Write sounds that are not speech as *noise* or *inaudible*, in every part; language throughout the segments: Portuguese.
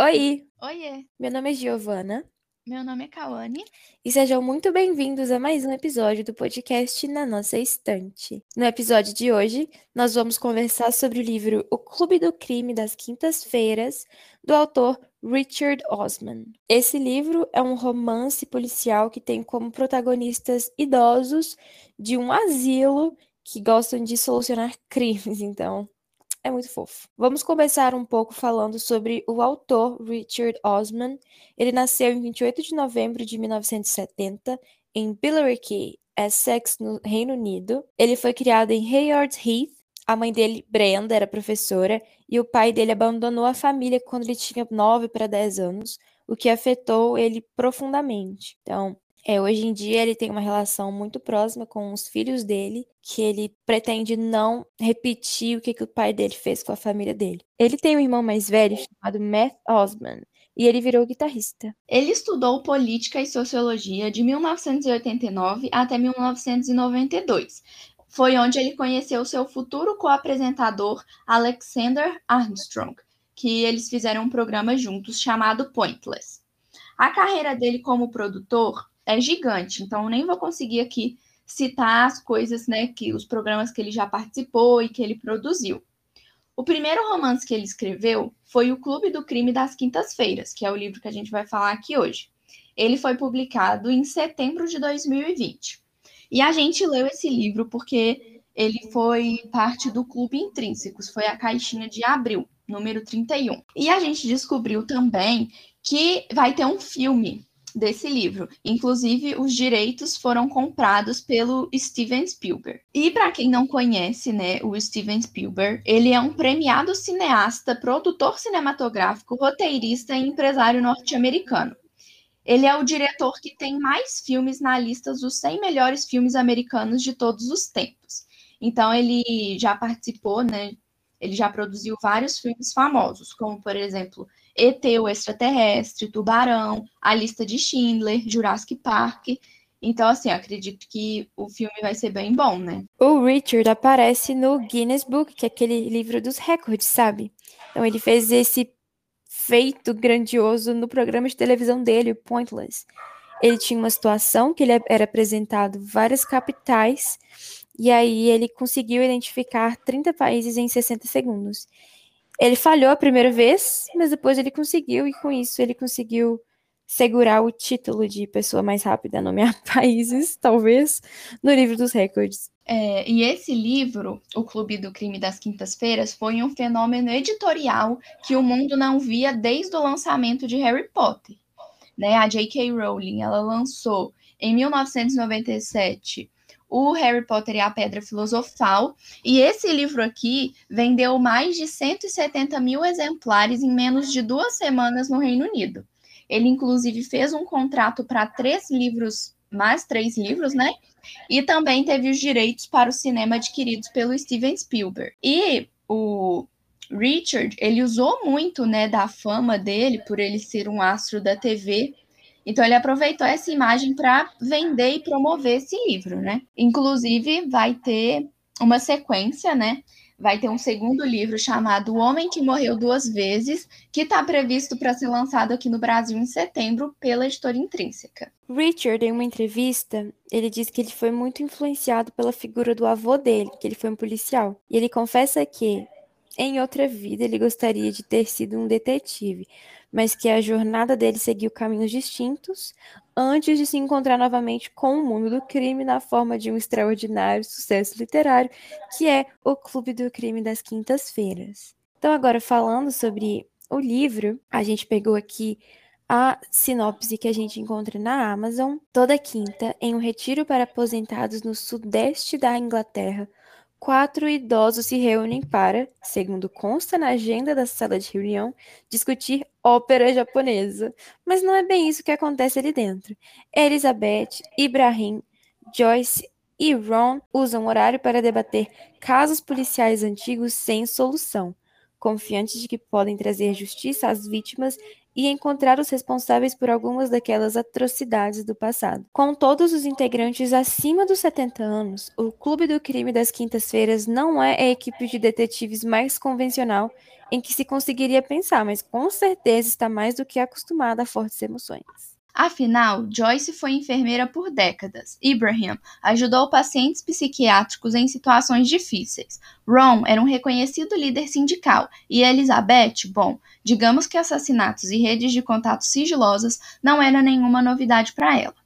Oi, Oiê, meu nome é Giovana meu nome é Kawane. e sejam muito bem-vindos a mais um episódio do podcast Na Nossa Estante. No episódio de hoje, nós vamos conversar sobre o livro O Clube do Crime das Quintas-Feiras, do autor Richard Osman. Esse livro é um romance policial que tem como protagonistas idosos de um asilo que gostam de solucionar *laughs* crimes, então é muito fofo. Vamos começar um pouco falando sobre o autor Richard Osman. Ele nasceu em 28 de novembro de 1970 em Billericay, Essex, no Reino Unido. Ele foi criado em Haywards Heath. A mãe dele, Brenda, era professora e o pai dele abandonou a família quando ele tinha 9 para 10 anos, o que afetou ele profundamente. Então, é, hoje em dia ele tem uma relação muito próxima com os filhos dele, que ele pretende não repetir o que, que o pai dele fez com a família dele. Ele tem um irmão mais velho chamado Matt Osman, e ele virou guitarrista. Ele estudou política e sociologia de 1989 até 1992. Foi onde ele conheceu seu futuro co-apresentador Alexander Armstrong, que eles fizeram um programa juntos chamado Pointless. A carreira dele como produtor é gigante, então nem vou conseguir aqui citar as coisas, né, que os programas que ele já participou e que ele produziu. O primeiro romance que ele escreveu foi O Clube do Crime das Quintas-Feiras, que é o livro que a gente vai falar aqui hoje. Ele foi publicado em setembro de 2020. E a gente leu esse livro porque ele foi parte do Clube Intrínsecos, foi a caixinha de abril, número 31. E a gente descobriu também que vai ter um filme desse livro. Inclusive, os direitos foram comprados pelo Steven Spielberg. E para quem não conhece, né, o Steven Spielberg, ele é um premiado cineasta, produtor cinematográfico, roteirista e empresário norte-americano. Ele é o diretor que tem mais filmes na lista dos 100 melhores filmes americanos de todos os tempos. Então, ele já participou, né? Ele já produziu vários filmes famosos, como, por exemplo, ET, o extraterrestre, Tubarão, A Lista de Schindler, Jurassic Park. Então, assim, acredito que o filme vai ser bem bom, né? O Richard aparece no Guinness Book, que é aquele livro dos recordes, sabe? Então, ele fez esse feito grandioso no programa de televisão dele, o Pointless. Ele tinha uma situação que ele era apresentado várias capitais, e aí ele conseguiu identificar 30 países em 60 segundos. Ele falhou a primeira vez, mas depois ele conseguiu, e com isso ele conseguiu segurar o título de pessoa mais rápida a nomear *laughs* países, talvez, no livro dos recordes. É, e esse livro, O Clube do Crime das Quintas-Feiras, foi um fenômeno editorial que o mundo não via desde o lançamento de Harry Potter. Né? A J.K. Rowling ela lançou em 1997 o Harry Potter e a Pedra Filosofal. E esse livro aqui vendeu mais de 170 mil exemplares em menos de duas semanas no Reino Unido. Ele, inclusive, fez um contrato para três livros, mais três livros, né? E também teve os direitos para o cinema adquiridos pelo Steven Spielberg. E o Richard, ele usou muito, né, da fama dele por ele ser um astro da TV então ele aproveitou essa imagem para vender e promover esse livro, né? Inclusive vai ter uma sequência, né? Vai ter um segundo livro chamado O Homem que Morreu Duas Vezes, que está previsto para ser lançado aqui no Brasil em setembro pela editora Intrínseca. Richard, em uma entrevista, ele diz que ele foi muito influenciado pela figura do avô dele, que ele foi um policial. E ele confessa que, em outra vida, ele gostaria de ter sido um detetive, mas que a jornada dele seguiu caminhos distintos antes de se encontrar novamente com o mundo do crime na forma de um extraordinário sucesso literário, que é O Clube do Crime das Quintas-Feiras. Então, agora falando sobre o livro, a gente pegou aqui a sinopse que a gente encontra na Amazon. Toda quinta, em um retiro para aposentados no sudeste da Inglaterra, quatro idosos se reúnem para, segundo consta na agenda da sala de reunião, discutir ópera japonesa. Mas não é bem isso que acontece ali dentro. Elizabeth, Ibrahim, Joyce e Ron usam o horário para debater casos policiais antigos sem solução, confiantes de que podem trazer justiça às vítimas e encontrar os responsáveis por algumas daquelas atrocidades do passado. Com todos os integrantes acima dos 70 anos, o Clube do Crime das Quintas-Feiras não é a equipe de detetives mais convencional em que se conseguiria pensar, mas com certeza está mais do que acostumada a fortes emoções. Afinal, Joyce foi enfermeira por décadas. Ibrahim ajudou pacientes psiquiátricos em situações difíceis. Ron era um reconhecido líder sindical. E Elizabeth, bom, digamos que assassinatos e redes de contatos sigilosas não eram nenhuma novidade para ela.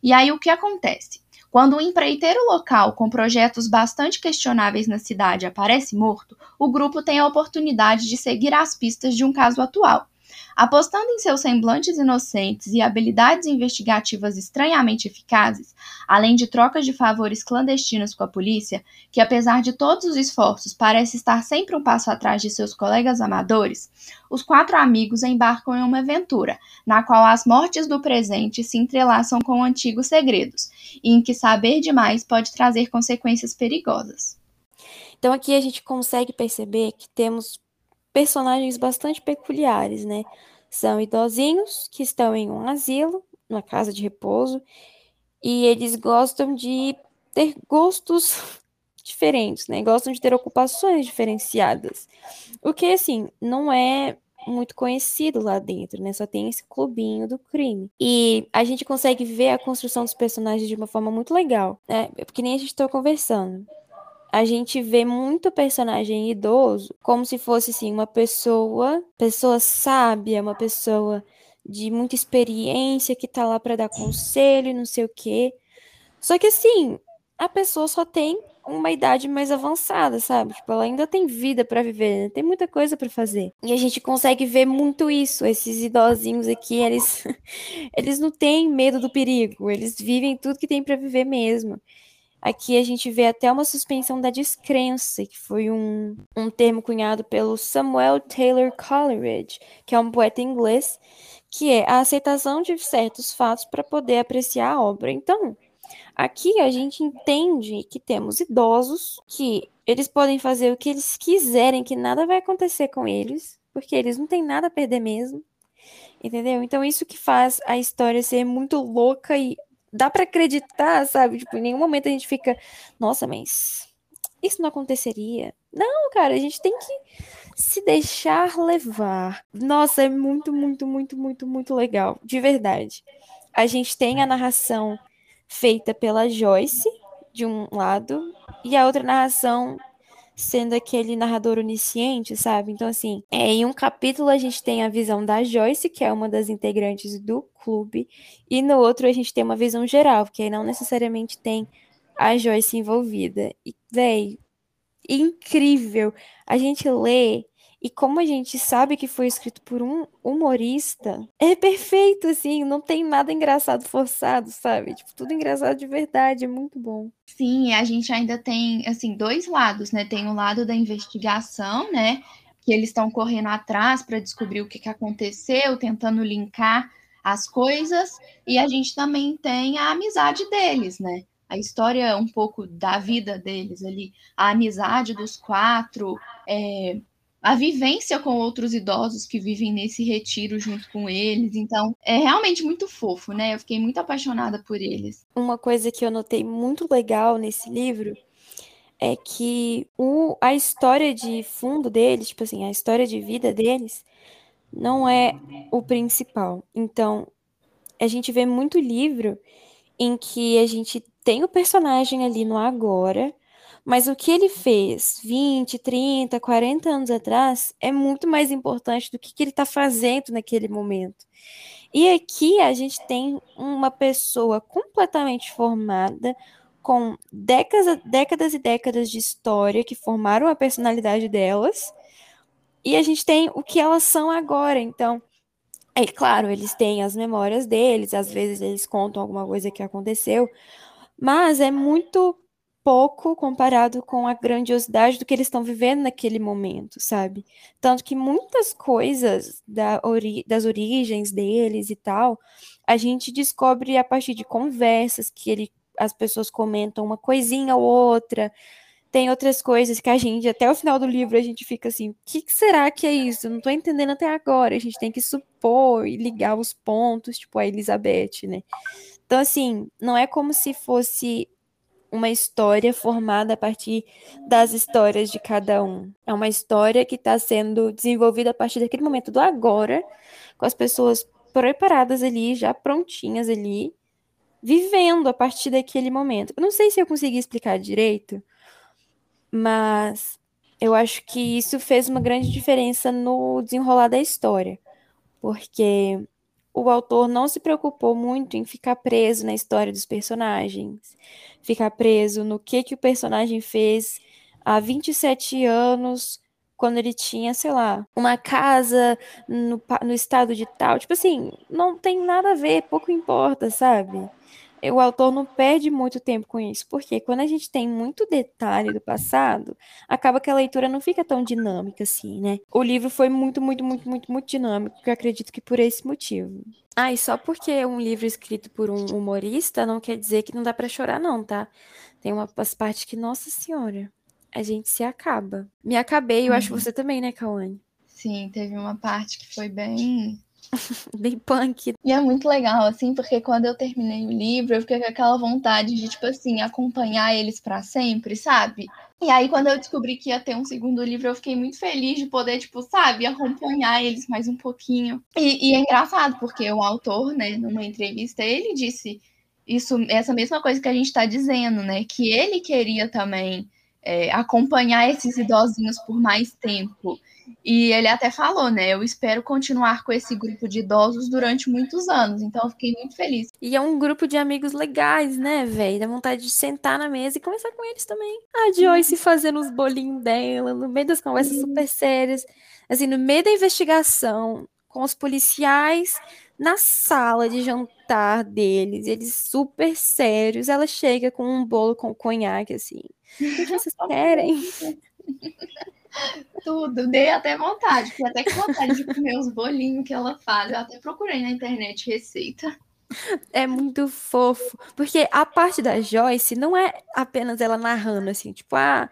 E aí o que acontece? Quando um empreiteiro local com projetos bastante questionáveis na cidade aparece morto, o grupo tem a oportunidade de seguir as pistas de um caso atual. Apostando em seus semblantes inocentes e habilidades investigativas estranhamente eficazes, além de trocas de favores clandestinos com a polícia, que apesar de todos os esforços parece estar sempre um passo atrás de seus colegas amadores, os quatro amigos embarcam em uma aventura, na qual as mortes do presente se entrelaçam com antigos segredos, e em que saber demais pode trazer consequências perigosas. Então aqui a gente consegue perceber que temos personagens bastante peculiares, né? São idosinhos que estão em um asilo, uma casa de repouso, e eles gostam de ter gostos *laughs* diferentes, né? Gostam de ter ocupações diferenciadas. O que, assim, não é muito conhecido lá dentro, né? Só tem esse clubinho do crime. E a gente consegue ver a construção dos personagens de uma forma muito legal, né? Porque nem a gente está conversando a gente vê muito personagem idoso como se fosse assim uma pessoa, pessoa sábia, uma pessoa de muita experiência que tá lá para dar conselho, não sei o quê. Só que assim, a pessoa só tem uma idade mais avançada, sabe? Tipo, ela ainda tem vida para viver, né? tem muita coisa para fazer. E a gente consegue ver muito isso, esses idosinhos aqui, eles *laughs* eles não têm medo do perigo, eles vivem tudo que tem para viver mesmo. Aqui a gente vê até uma suspensão da descrença, que foi um, um termo cunhado pelo Samuel Taylor Coleridge, que é um poeta inglês, que é a aceitação de certos fatos para poder apreciar a obra. Então, aqui a gente entende que temos idosos que eles podem fazer o que eles quiserem, que nada vai acontecer com eles, porque eles não têm nada a perder mesmo. Entendeu? Então, isso que faz a história ser muito louca e dá para acreditar, sabe? Tipo, em nenhum momento a gente fica, nossa, mas isso não aconteceria. Não, cara, a gente tem que se deixar levar. Nossa, é muito, muito, muito, muito, muito legal, de verdade. A gente tem a narração feita pela Joyce, de um lado, e a outra narração sendo aquele narrador onisciente, sabe? Então, assim, é, em um capítulo a gente tem a visão da Joyce, que é uma das integrantes do clube, e no outro a gente tem uma visão geral, porque aí não necessariamente tem a Joyce envolvida. E, véi, incrível! A gente lê e como a gente sabe que foi escrito por um humorista, é perfeito, assim, não tem nada engraçado forçado, sabe? Tipo, tudo engraçado de verdade, é muito bom. Sim, a gente ainda tem, assim, dois lados, né? Tem o lado da investigação, né? Que eles estão correndo atrás para descobrir o que, que aconteceu, tentando linkar as coisas, e a gente também tem a amizade deles, né? a história um pouco da vida deles ali, a amizade dos quatro, é, a vivência com outros idosos que vivem nesse retiro junto com eles. Então, é realmente muito fofo, né? Eu fiquei muito apaixonada por eles. Uma coisa que eu notei muito legal nesse livro é que o, a história de fundo deles, tipo assim, a história de vida deles, não é o principal. Então, a gente vê muito livro em que a gente tem o personagem ali no agora, mas o que ele fez 20, 30, 40 anos atrás é muito mais importante do que, que ele está fazendo naquele momento. E aqui a gente tem uma pessoa completamente formada, com décadas, décadas e décadas de história que formaram a personalidade delas, e a gente tem o que elas são agora. Então, é claro, eles têm as memórias deles, às vezes eles contam alguma coisa que aconteceu, mas é muito pouco comparado com a grandiosidade do que eles estão vivendo naquele momento, sabe? Tanto que muitas coisas da ori das origens deles e tal, a gente descobre a partir de conversas que ele, as pessoas comentam uma coisinha ou outra. tem outras coisas que a gente, até o final do livro, a gente fica assim, o que, que será que é isso? não tô entendendo até agora. A gente tem que supor e ligar os pontos, tipo a Elizabeth, né? Então, assim, não é como se fosse uma história formada a partir das histórias de cada um. É uma história que está sendo desenvolvida a partir daquele momento do agora, com as pessoas preparadas ali, já prontinhas ali, vivendo a partir daquele momento. Eu não sei se eu consegui explicar direito, mas eu acho que isso fez uma grande diferença no desenrolar da história, porque o autor não se preocupou muito em ficar preso na história dos personagens, ficar preso no que que o personagem fez há 27 anos, quando ele tinha, sei lá, uma casa no, no estado de tal. Tipo assim, não tem nada a ver, pouco importa, sabe? O autor não perde muito tempo com isso, porque quando a gente tem muito detalhe do passado, acaba que a leitura não fica tão dinâmica assim, né? O livro foi muito, muito, muito, muito, muito dinâmico, eu acredito que por esse motivo. Ah, e só porque é um livro escrito por um humorista não quer dizer que não dá para chorar, não, tá? Tem umas partes que, nossa senhora, a gente se acaba. Me acabei, eu uhum. acho você também, né, Cauane? Sim, teve uma parte que foi bem *laughs* Bem punk. E é muito legal, assim, porque quando eu terminei o livro, eu fiquei com aquela vontade de, tipo assim, acompanhar eles para sempre, sabe? E aí, quando eu descobri que ia ter um segundo livro, eu fiquei muito feliz de poder, tipo, sabe, acompanhar eles mais um pouquinho. E, e é engraçado, porque o autor, né, numa entrevista, ele disse isso, essa mesma coisa que a gente está dizendo, né? Que ele queria também é, acompanhar esses idosinhos por mais tempo. E ele até falou, né? Eu espero continuar com esse grupo de idosos durante muitos anos. Então eu fiquei muito feliz. E é um grupo de amigos legais, né, velho? Dá vontade de sentar na mesa e conversar com eles também. A Joyce fazendo os bolinhos dela, no meio das conversas super sérias. Assim, no meio da investigação, com os policiais na sala de jantar deles, eles super sérios. Ela chega com um bolo com conhaque, assim. O que vocês querem? *laughs* Tudo, dei até vontade, fiquei até com vontade de comer os bolinhos que ela faz. Eu até procurei na internet receita. É muito fofo, porque a parte da Joyce não é apenas ela narrando assim, tipo, ah,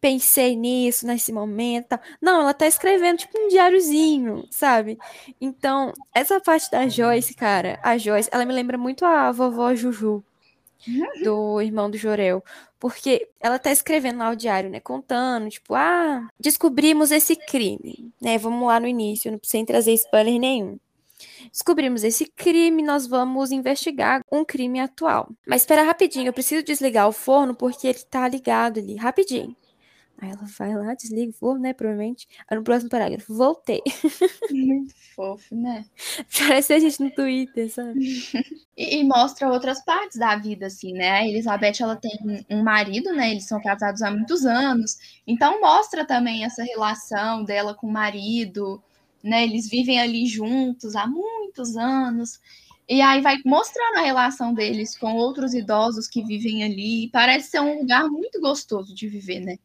pensei nisso nesse momento. Não, ela tá escrevendo tipo um diáriozinho, sabe? Então, essa parte da Joyce, cara, a Joyce, ela me lembra muito a vovó Juju do irmão do Jorel. Porque ela tá escrevendo lá o diário, né? Contando, tipo, ah, descobrimos esse crime, né? Vamos lá no início, sem trazer spoiler nenhum. Descobrimos esse crime, nós vamos investigar um crime atual. Mas espera rapidinho, eu preciso desligar o forno porque ele tá ligado ali, rapidinho. Aí ela vai lá, desliga o forno, né? Provavelmente. Aí no próximo parágrafo, voltei. *laughs* Muito fofo, né? Parece a gente no Twitter, sabe? *laughs* e, e, mostra outras partes da vida, assim, né? A Elizabeth, ela tem um marido, né? Eles são casados há muitos anos. Então mostra também essa relação dela com o marido, né? Eles vivem ali juntos há muitos anos. E aí vai mostrando a relação deles com outros idosos que vivem ali. Parece ser um lugar muito gostoso de viver, né?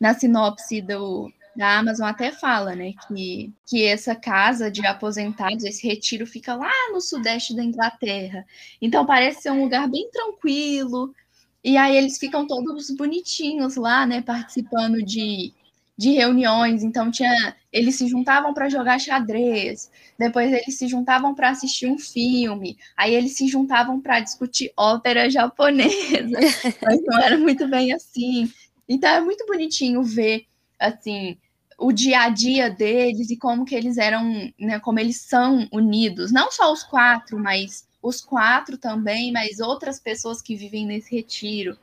Na sinopse do, da Amazon até fala, né, que, que essa casa de aposentados, esse retiro fica lá no sudeste da Inglaterra. Então parece ser um lugar bem tranquilo. E aí eles ficam todos bonitinhos lá, né, participando de, de reuniões. Então tinha, eles se juntavam para jogar xadrez, depois eles se juntavam para assistir um filme, aí eles se juntavam para discutir ópera japonesa. Mas *laughs* não era muito bem assim. Então é muito bonitinho ver assim o dia a dia deles e como que eles eram, né, como eles são unidos, não só os quatro, mas os quatro também, mas outras pessoas que vivem nesse retiro.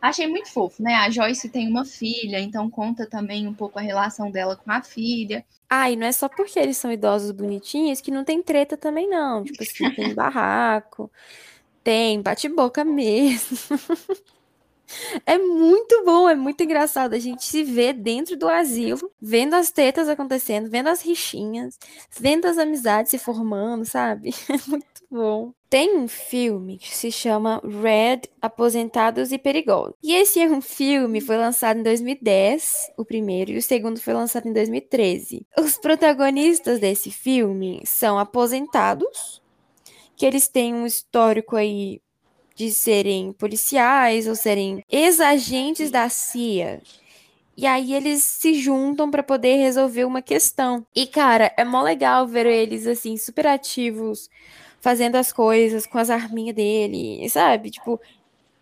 Achei muito fofo, né? A Joyce tem uma filha, então conta também um pouco a relação dela com a filha. Ah, e não é só porque eles são idosos bonitinhos que não tem treta também, não. Tipo assim, tem barraco, tem bate-boca mesmo. *laughs* É muito bom, é muito engraçado. A gente se vê dentro do asilo, vendo as tetas acontecendo, vendo as rixinhas, vendo as amizades se formando, sabe? *laughs* É muito bom. Tem um filme que se chama Red, Aposentados e Perigosos. E esse é um filme, foi lançado em 2010, o primeiro, e o segundo foi lançado em 2013. Os protagonistas desse filme são aposentados, que eles têm um histórico aí de serem policiais ou serem ex-agentes da CIA. E aí eles se juntam para poder resolver uma questão. E cara, é mó legal ver eles assim super ativos, fazendo as coisas com as arminhas dele, sabe? Tipo,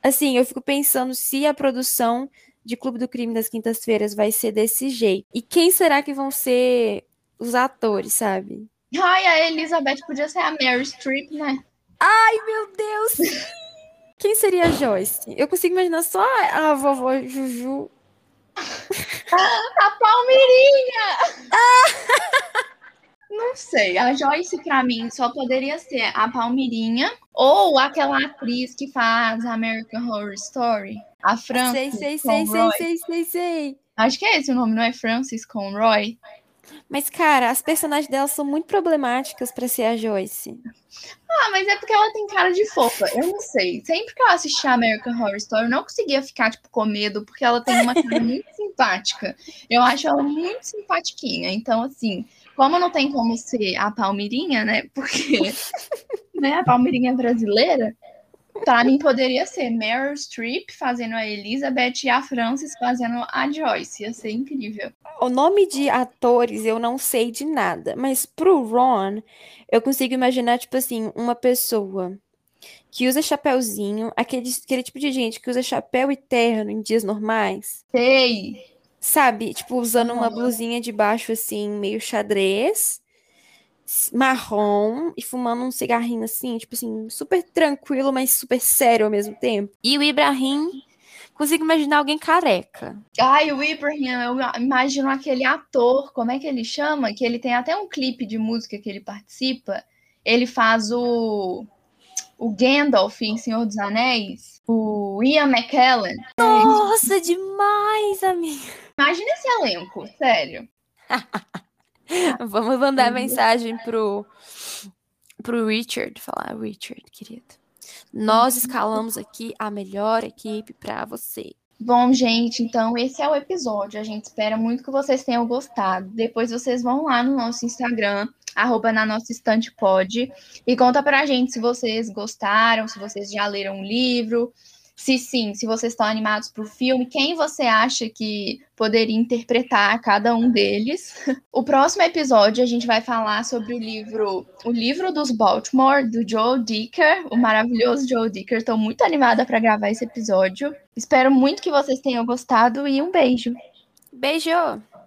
assim, eu fico pensando se a produção de Clube do Crime das Quintas-Feiras vai ser desse jeito. E quem será que vão ser os atores, sabe? Ai, a Elizabeth podia ser a Mary Streep, né? Ai, meu Deus! Quem seria a Joyce? Eu consigo imaginar só a vovó Juju *laughs* a Palmeirinha! *laughs* Não sei, a Joyce pra mim só poderia ser a Palmeirinha ou aquela atriz que faz American Horror Story, a Frances Sei, sei, sei, sei, sei, sei, sei. Acho que é esse o nome, não é Francis Conroy? Mas, cara, as personagens dela são muito problemáticas pra ser a Joyce. Ah, mas é porque ela tem cara de fofa. Eu não sei. Sempre que eu assisti a American Horror Story, eu não conseguia ficar, tipo, com medo, porque ela tem uma cara *laughs* muito simpática. Eu acho ela muito simpatiquinha. Então, assim, como não tem como ser a Palmeirinha, né? Porque *laughs* né, a Palmeirinha brasileira, pra mim poderia ser Meryl Streep fazendo a Elizabeth e a Frances fazendo a Joyce. Ia ser incrível. O nome de atores eu não sei de nada, mas pro Ron, eu consigo imaginar, tipo assim, uma pessoa que usa chapéuzinho, aquele, aquele tipo de gente que usa chapéu e terno em dias normais. Sei! Sabe? Tipo, usando uma blusinha de baixo, assim, meio xadrez, marrom, e fumando um cigarrinho, assim, tipo assim, super tranquilo, mas super sério ao mesmo tempo. E o Ibrahim, consigo imaginar alguém careca. Ai, o Ibrahim, eu imagino aquele ator, como é que ele chama? Que ele tem até um clipe de música que ele participa. Ele faz o o Gandalf em Senhor dos Anéis, o Ian McKellen. Nossa, demais, amiga. Imagina esse elenco, sério. *laughs* *laughs* Vamos mandar mensagem pro, pro Richard, falar, Richard, querido. Nós escalamos aqui a melhor equipe para você. Bom, gente, então esse é o episódio. A gente espera muito que vocês tenham gostado. Depois vocês vão lá no nosso Instagram, arroba na nossa estante pode, e conta pra gente se vocês gostaram, se vocês já leram o livro, se sim, se vocês estão animados pro filme, quem você acha que poderia interpretar cada um deles. *laughs* O próximo episódio a gente vai falar sobre o livro O Livro dos Baltimore, do Joe Dicker, o maravilhoso Joe Dicker. Estou muito animada para gravar esse episódio. Espero muito que vocês tenham gostado e um beijo. Beijo!